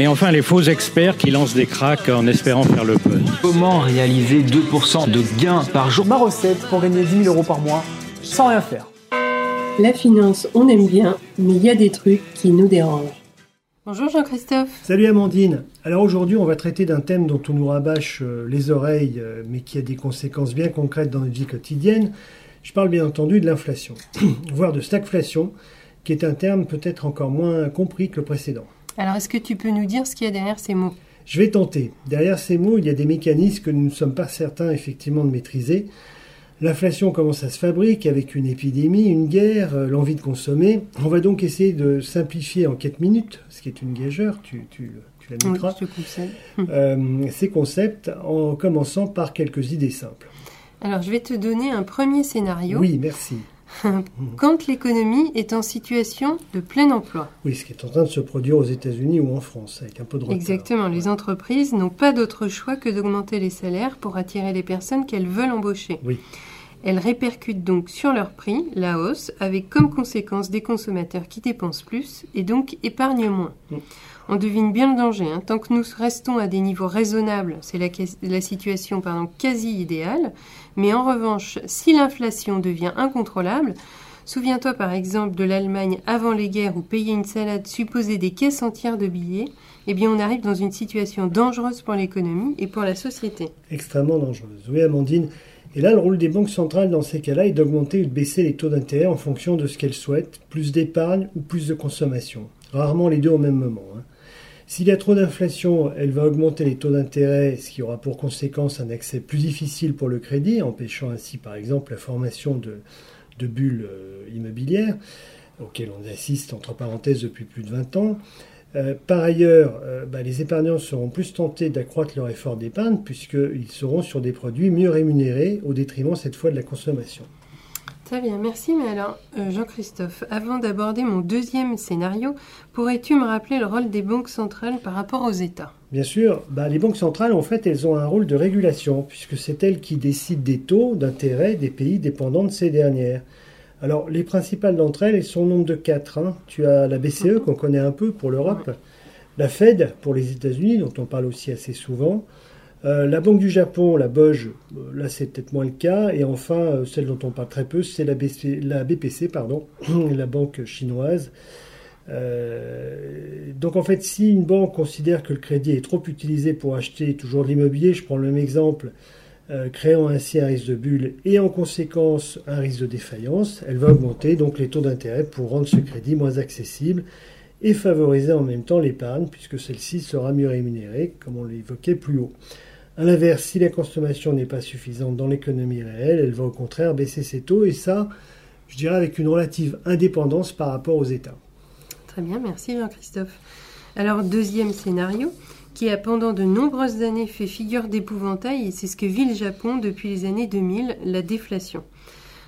Et enfin, les faux experts qui lancent des cracks en espérant faire le buzz. Comment réaliser 2% de gains par jour Ma recette pour gagner 10 000 euros par mois sans rien faire. La finance, on aime bien, mais il y a des trucs qui nous dérangent. Bonjour Jean-Christophe. Salut Amandine. Alors aujourd'hui, on va traiter d'un thème dont on nous rabâche euh, les oreilles, euh, mais qui a des conséquences bien concrètes dans notre vie quotidienne. Je parle bien entendu de l'inflation, voire de stagflation, qui est un terme peut-être encore moins compris que le précédent. Alors est-ce que tu peux nous dire ce qu'il y a derrière ces mots? Je vais tenter. Derrière ces mots, il y a des mécanismes que nous ne sommes pas certains effectivement de maîtriser. L'inflation, comment ça se fabrique avec une épidémie, une guerre, euh, l'envie de consommer. On va donc essayer de simplifier en 4 minutes, ce qui est une gageure, tu, tu, tu la mettras, Oui, je te euh, ces concepts en commençant par quelques idées simples. Alors je vais te donner un premier scénario. Oui, merci. Quand l'économie est en situation de plein emploi. Oui, ce qui est en train de se produire aux États-Unis ou en France, avec un peu de retard. Exactement, les entreprises n'ont pas d'autre choix que d'augmenter les salaires pour attirer les personnes qu'elles veulent embaucher. Oui. Elles répercutent donc sur leur prix la hausse, avec comme conséquence des consommateurs qui dépensent plus et donc épargnent moins. Mm. On devine bien le danger. hein. Tant que nous restons à des niveaux raisonnables, c'est la, la situation pardon, quasi idéale. Mais en revanche, si l'inflation devient incontrôlable, souviens-toi par exemple de l'Allemagne avant les guerres où payer une salade supposait des caisses entières de billets, eh bien on arrive dans une situation dangereuse pour l'économie et pour la société. Extrêmement dangereuse. Oui, Amandine. Et là, le rôle des banques centrales dans ces cas-là est d'augmenter ou de baisser les taux d'intérêt en fonction de ce qu'elles souhaitent, plus d'épargne ou plus de consommation. Rarement les deux au même moment. hein. S'il y a trop d'inflation, elle va augmenter les taux d'intérêt, ce qui aura pour conséquence un accès plus difficile pour le crédit, empêchant ainsi par exemple la formation de, bulles euh, immobilières, auxquelles on assiste entre parenthèses depuis plus de 20 ans. Euh, par ailleurs, euh, bah, les épargnants seront plus tentés d'accroître leur effort d'épargne puisqu'ils seront sur des produits mieux rémunérés au détriment cette fois de la consommation. Très bien, merci. Mais alors, euh, Jean-Christophe, avant d'aborder mon deuxième scénario, pourrais-tu me rappeler le rôle des banques centrales par rapport aux États? Bien sûr, bah, les banques centrales, en fait, elles ont un rôle de régulation, puisque c'est elles qui décident des taux d'intérêt des pays dépendants de ces dernières. Alors, les principales d'entre elles, elles sont au nombre de quatre. hein. Tu as la BCE, qu'on connaît un peu pour l'Europe, la Fed pour les États-Unis, dont on parle aussi assez souvent, euh, la Banque du Japon, la BOJ, euh, là c'est peut-être moins le cas, et enfin, euh, celle dont on parle très peu, c'est la, BC la BPC, pardon, la banque chinoise. Euh, donc en fait, si une banque considère que le crédit est trop utilisé pour acheter toujours de l'immobilier, je prends le même exemple, euh, créant ainsi un risque de bulle et en conséquence un risque de défaillance, elle va augmenter donc les taux d'intérêt pour rendre ce crédit moins accessible et favoriser en même temps l'épargne puisque celle-ci sera mieux rémunérée, comme on l'évoquait plus haut. A l'inverse, si la consommation n'est pas suffisante dans l'économie réelle, elle va au contraire baisser ses taux et ça, je dirais avec une relative indépendance par rapport aux États. Très bien, merci Jean-Christophe. Alors, deuxième scénario, qui a pendant de nombreuses années fait figure d'épouvantail, et c'est ce que vit le Japon depuis les années 2000, la déflation.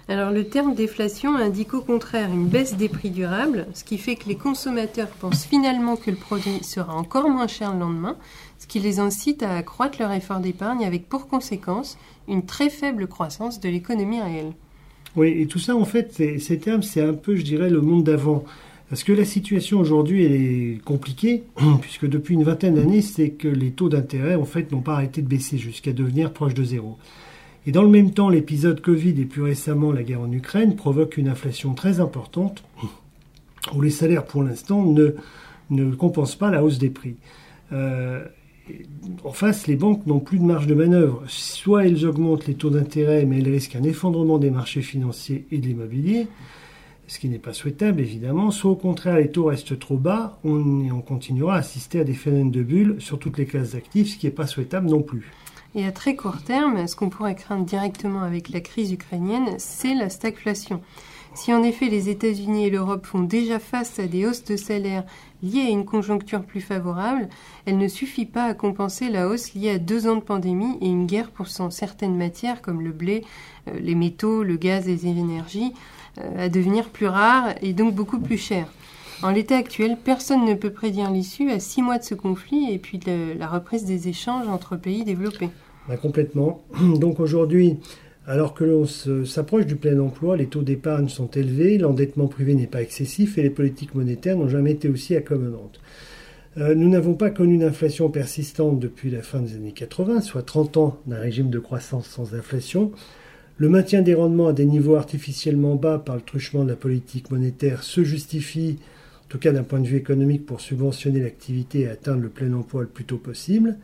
Alors, le terme déflation indique au contraire une baisse des prix durables, ce qui fait que les consommateurs pensent finalement que le produit sera encore moins cher le lendemain, ce qui les incite à accroître leur effort d'épargne avec pour conséquence une très faible croissance de l'économie réelle. Oui, et tout ça, en fait, ces termes, c'est un peu, je dirais, le monde d'avant. Parce que la situation aujourd'hui, est compliquée, puisque depuis une vingtaine d'années, c'est que les taux d'intérêt, en fait, n'ont pas arrêté de baisser jusqu'à devenir proche de zéro. Et dans le même temps, l'épisode Covid et plus récemment la guerre en Ukraine provoquent une inflation très importante, où les salaires, pour l'instant, ne, ne compensent pas la hausse des prix. Euh, en face, les banques n'ont plus de marge de manœuvre. Soit elles augmentent les taux d'intérêt, mais elles risquent un effondrement des marchés financiers et de l'immobilier, ce qui n'est pas souhaitable évidemment. Soit au contraire, les taux restent trop bas, on, on continuera à assister à des phénomènes de bulles sur toutes les classes d'actifs, ce qui n'est pas souhaitable non plus. Et à très court terme, ce qu'on pourrait craindre directement avec la crise ukrainienne, c'est la stagflation. Si en effet les États-Unis et l'Europe font déjà face à des hausses de salaire liées à une conjoncture plus favorable, elle ne suffit pas à compenser la hausse liée à deux ans de pandémie et une guerre pour certaines matières comme le blé, euh, les métaux, le gaz et les énergies, à devenir plus rares et donc beaucoup plus chères. En l'état actuel, personne ne peut prédire l'issue à six mois de ce conflit et puis de la reprise des échanges entre pays développés. Ben, complètement. Donc aujourd'hui, alors que l'on s'approche du plein emploi, les taux d'épargne sont élevés, l'endettement privé n'est pas excessif et les politiques monétaires n'ont jamais été aussi accommodantes. Euh, nous n'avons pas connu une inflation persistante depuis la fin des années 80, soit 30 ans d'un régime de croissance sans inflation. Le maintien des rendements à des niveaux artificiellement bas par le truchement de la politique monétaire se justifie, en tout cas d'un point de vue économique, pour subventionner l'activité et atteindre le plein emploi le plus tôt possible.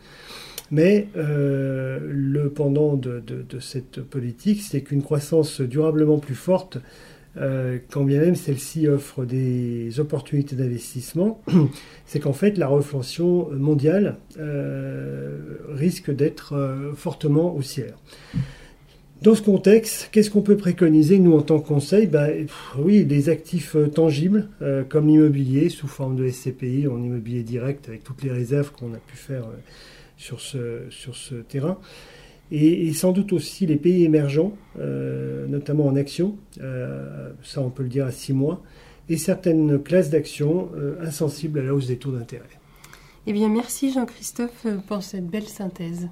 Mais euh, le pendant de, cette politique, c'est qu'une croissance durablement plus forte, euh, quand bien même celle-ci offre des opportunités d'investissement, c'est qu'en fait la reflation mondiale euh, risque d'être fortement haussière. Dans ce contexte, qu'est-ce qu'on peut préconiser, nous, en tant que conseil? Ben, Oui, des actifs tangibles, comme l'immobilier, sous forme de SCPI, en immobilier direct, avec toutes les réserves qu'on a pu faire sur ce, sur ce terrain. Et, sans doute aussi les pays émergents, euh, notamment en action, euh, ça on peut le dire à six mois, et certaines classes d'actions euh, insensibles à la hausse des taux d'intérêt. Eh bien, merci Jean-Christophe pour cette belle synthèse.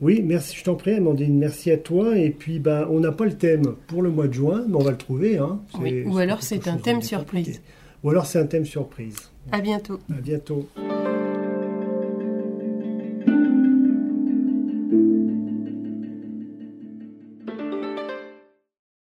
Oui, merci, je t'en prie, Amandine, merci à toi. Et puis, ben, on n'a pas le thème pour le mois de juin, mais on va le trouver. Hein. ou alors c'est un thème surprise. Ou alors c'est un thème surprise. À bientôt. À bientôt.